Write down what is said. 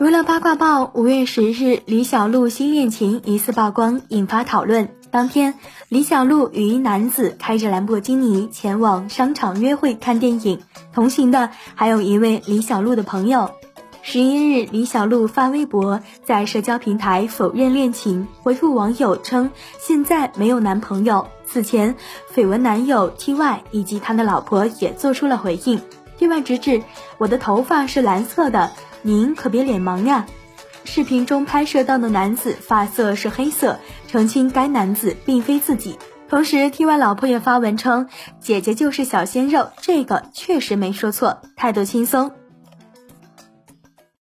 娱乐八卦报五月十日，李小璐新恋情疑似曝光，引发讨论。当天，李小璐与一男子开着兰博基尼前往商场约会看电影，同行的还有一位李小璐的朋友。十一日，李小璐发微博，在社交平台否认恋情，回复网友称现在没有男朋友。此前，绯闻男友 T Y 以及他的老婆也做出了回应。T Y 直指我的头发是蓝色的。您可别脸盲呀！视频中拍摄到的男子发色是黑色，澄清该男子并非自己。同时，T Y 老婆也发文称：“姐姐就是小鲜肉，这个确实没说错，态度轻松。”